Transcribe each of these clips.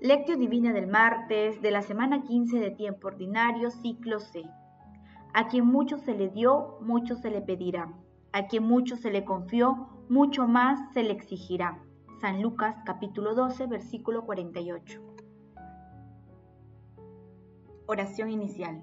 Lectio Divina del martes de la semana 15 de tiempo ordinario, ciclo C. A quien mucho se le dio, mucho se le pedirá. A quien mucho se le confió, mucho más se le exigirá. San Lucas capítulo 12, versículo 48. Oración inicial.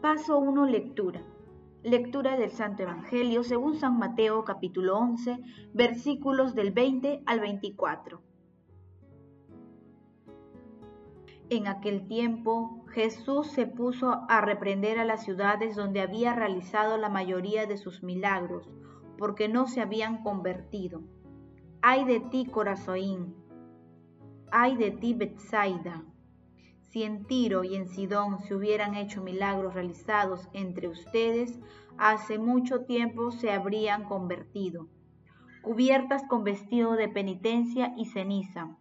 Paso 1. Lectura. Lectura del Santo Evangelio según San Mateo capítulo 11 versículos del 20 al 24. En aquel tiempo Jesús se puso a reprender a las ciudades donde había realizado la mayoría de sus milagros, porque no se habían convertido. Ay de ti, Corazoín. Ay de ti, Betsaida si en Tiro y en Sidón se hubieran hecho milagros realizados entre ustedes, hace mucho tiempo se habrían convertido, cubiertas con vestido de penitencia y ceniza.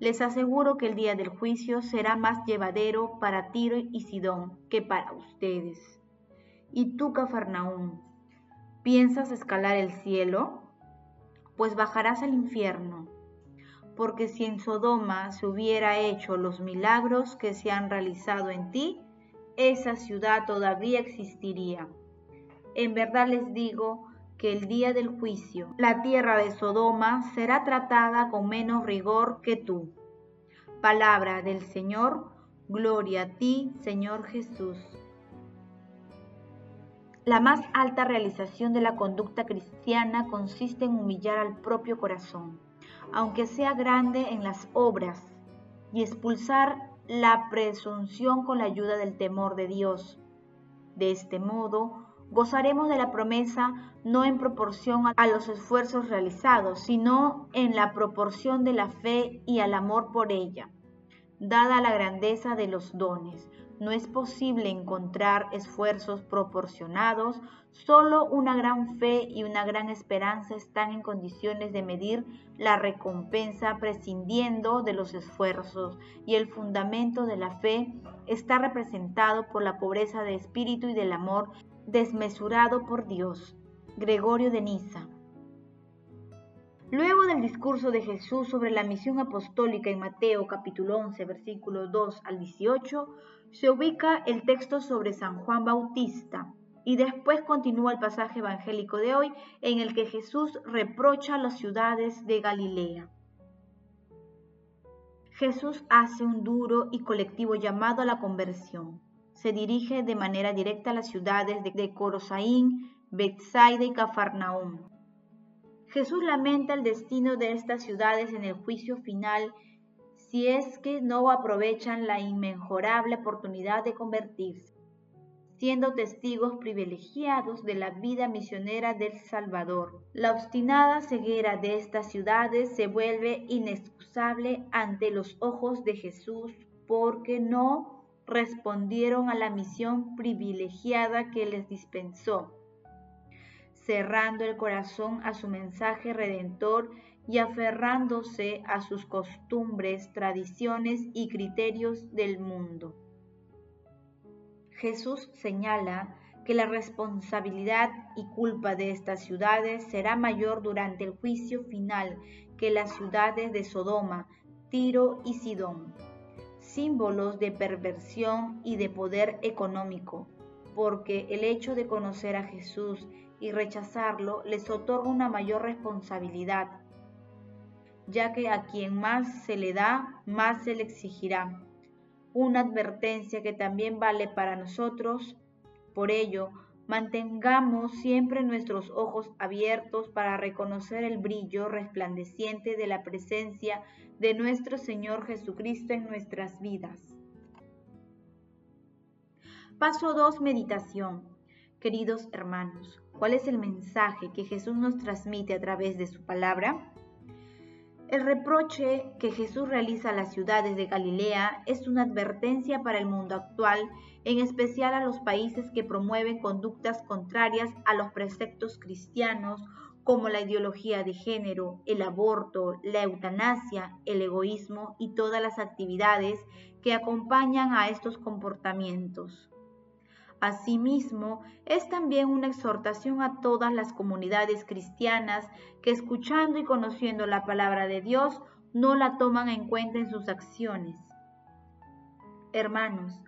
Les aseguro que el día del juicio será más llevadero para Tiro y Sidón que para ustedes. ¿Y tú, Cafarnaúm, piensas escalar el cielo? Pues bajarás al infierno porque si en Sodoma se hubiera hecho los milagros que se han realizado en ti, esa ciudad todavía existiría. En verdad les digo que el día del juicio, la tierra de Sodoma será tratada con menos rigor que tú. Palabra del Señor, gloria a ti, Señor Jesús. La más alta realización de la conducta cristiana consiste en humillar al propio corazón aunque sea grande en las obras, y expulsar la presunción con la ayuda del temor de Dios. De este modo, gozaremos de la promesa no en proporción a los esfuerzos realizados, sino en la proporción de la fe y al amor por ella, dada la grandeza de los dones, no es posible encontrar esfuerzos proporcionados, solo una gran fe y una gran esperanza están en condiciones de medir la recompensa prescindiendo de los esfuerzos y el fundamento de la fe está representado por la pobreza de espíritu y del amor desmesurado por Dios. Gregorio de Niza. Luego del discurso de Jesús sobre la misión apostólica en Mateo capítulo 11 versículos 2 al 18, se ubica el texto sobre San Juan Bautista y después continúa el pasaje evangélico de hoy en el que Jesús reprocha a las ciudades de Galilea. Jesús hace un duro y colectivo llamado a la conversión. Se dirige de manera directa a las ciudades de Corosaín, Bethsaida y Cafarnaúm. Jesús lamenta el destino de estas ciudades en el juicio final si es que no aprovechan la inmejorable oportunidad de convertirse, siendo testigos privilegiados de la vida misionera del Salvador. La obstinada ceguera de estas ciudades se vuelve inexcusable ante los ojos de Jesús porque no respondieron a la misión privilegiada que les dispensó, cerrando el corazón a su mensaje redentor y aferrándose a sus costumbres, tradiciones y criterios del mundo. Jesús señala que la responsabilidad y culpa de estas ciudades será mayor durante el juicio final que las ciudades de Sodoma, Tiro y Sidón, símbolos de perversión y de poder económico, porque el hecho de conocer a Jesús y rechazarlo les otorga una mayor responsabilidad ya que a quien más se le da, más se le exigirá. Una advertencia que también vale para nosotros. Por ello, mantengamos siempre nuestros ojos abiertos para reconocer el brillo resplandeciente de la presencia de nuestro Señor Jesucristo en nuestras vidas. Paso 2. Meditación. Queridos hermanos, ¿cuál es el mensaje que Jesús nos transmite a través de su palabra? El reproche que Jesús realiza a las ciudades de Galilea es una advertencia para el mundo actual, en especial a los países que promueven conductas contrarias a los preceptos cristianos como la ideología de género, el aborto, la eutanasia, el egoísmo y todas las actividades que acompañan a estos comportamientos. Asimismo, es también una exhortación a todas las comunidades cristianas que escuchando y conociendo la palabra de Dios no la toman en cuenta en sus acciones. Hermanos,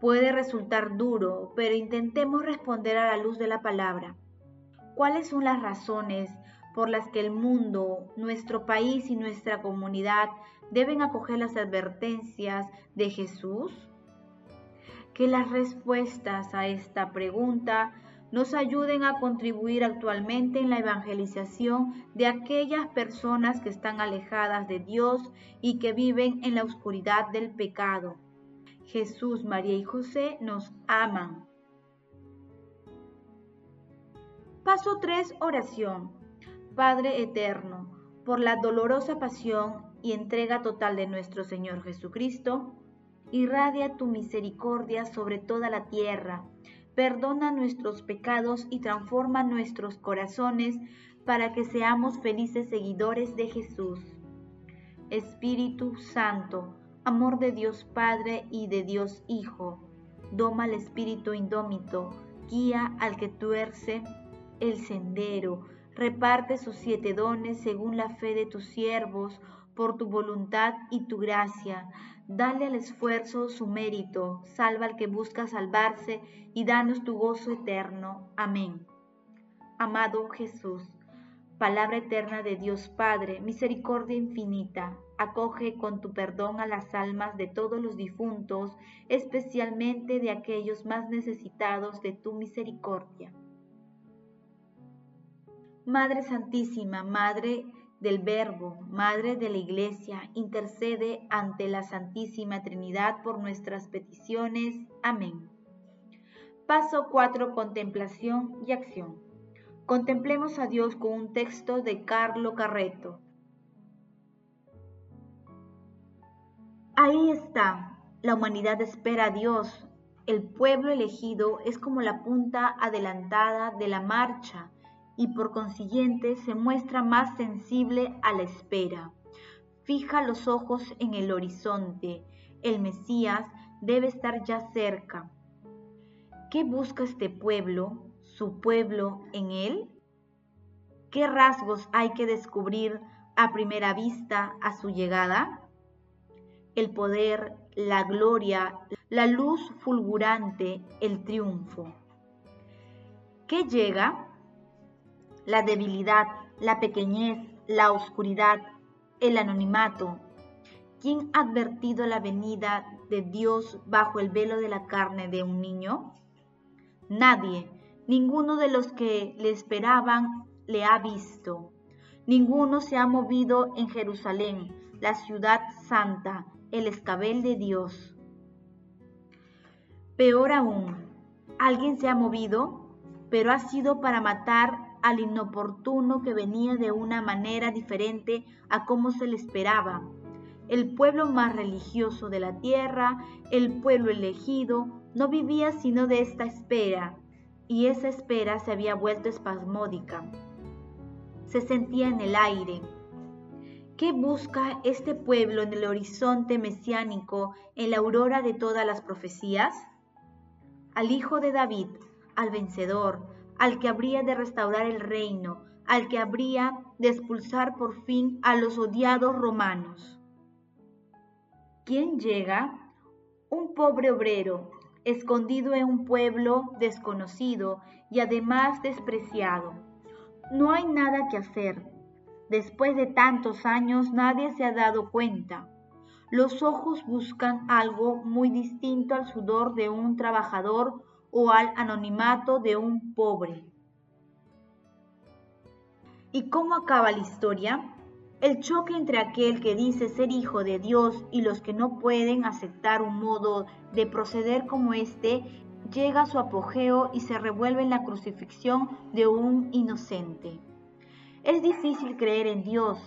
puede resultar duro, pero intentemos responder a la luz de la palabra. ¿Cuáles son las razones por las que el mundo, nuestro país y nuestra comunidad deben acoger las advertencias de Jesús? Que las respuestas a esta pregunta nos ayuden a contribuir actualmente en la evangelización de aquellas personas que están alejadas de Dios y que viven en la oscuridad del pecado. Jesús, María y José nos aman. Paso 3. Oración. Padre Eterno, por la dolorosa pasión y entrega total de nuestro Señor Jesucristo, irradia tu misericordia sobre toda la tierra, perdona nuestros pecados y transforma nuestros corazones para que seamos felices seguidores de Jesús. Espíritu Santo, amor de Dios Padre y de Dios Hijo, doma al espíritu indómito, guía al que tuerce el sendero, reparte sus siete dones según la fe de tus siervos, por tu voluntad y tu gracia Dale al esfuerzo su mérito, salva al que busca salvarse y danos tu gozo eterno. Amén. Amado Jesús, palabra eterna de Dios Padre, misericordia infinita, acoge con tu perdón a las almas de todos los difuntos, especialmente de aquellos más necesitados de tu misericordia. Madre Santísima, Madre del Verbo, Madre de la Iglesia, intercede ante la Santísima Trinidad por nuestras peticiones. Amén. Paso 4. Contemplación y acción. Contemplemos a Dios con un texto de Carlo Carreto. Ahí está, la humanidad espera a Dios. El pueblo elegido es como la punta adelantada de la marcha y por consiguiente se muestra más sensible a la espera. Fija los ojos en el horizonte. El Mesías debe estar ya cerca. ¿Qué busca este pueblo, su pueblo, en él? ¿Qué rasgos hay que descubrir a primera vista a su llegada? El poder, la gloria, la luz fulgurante, el triunfo. ¿Qué llega? La debilidad, la pequeñez, la oscuridad, el anonimato. ¿Quién ha advertido la venida de Dios bajo el velo de la carne de un niño? Nadie, ninguno de los que le esperaban le ha visto. Ninguno se ha movido en Jerusalén, la ciudad santa, el escabel de Dios. Peor aún, alguien se ha movido, pero ha sido para matar al inoportuno que venía de una manera diferente a como se le esperaba. El pueblo más religioso de la tierra, el pueblo elegido, no vivía sino de esta espera, y esa espera se había vuelto espasmódica. Se sentía en el aire. ¿Qué busca este pueblo en el horizonte mesiánico, en la aurora de todas las profecías? Al Hijo de David, al vencedor, al que habría de restaurar el reino, al que habría de expulsar por fin a los odiados romanos. ¿Quién llega? Un pobre obrero, escondido en un pueblo desconocido y además despreciado. No hay nada que hacer. Después de tantos años nadie se ha dado cuenta. Los ojos buscan algo muy distinto al sudor de un trabajador o al anonimato de un pobre. ¿Y cómo acaba la historia? El choque entre aquel que dice ser hijo de Dios y los que no pueden aceptar un modo de proceder como este llega a su apogeo y se revuelve en la crucifixión de un inocente. Es difícil creer en Dios.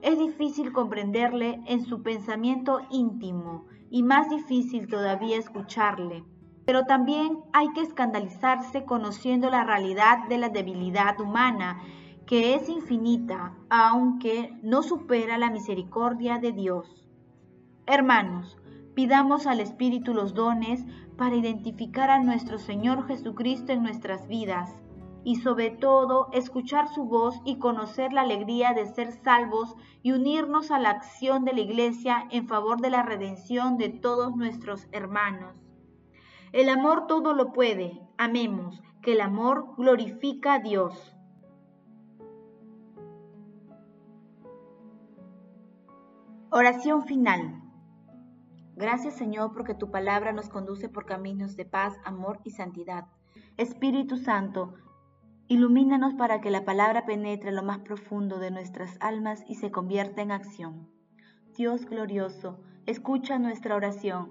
Es difícil comprenderle en su pensamiento íntimo y más difícil todavía escucharle. Pero también hay que escandalizarse conociendo la realidad de la debilidad humana, que es infinita, aunque no supera la misericordia de Dios. Hermanos, pidamos al Espíritu los dones para identificar a nuestro Señor Jesucristo en nuestras vidas y sobre todo escuchar su voz y conocer la alegría de ser salvos y unirnos a la acción de la Iglesia en favor de la redención de todos nuestros hermanos. El amor todo lo puede, amemos, que el amor glorifica a Dios. Oración final. Gracias Señor porque tu palabra nos conduce por caminos de paz, amor y santidad. Espíritu Santo, Ilumínanos para que la palabra penetre lo más profundo de nuestras almas y se convierta en acción. Dios glorioso, escucha nuestra oración.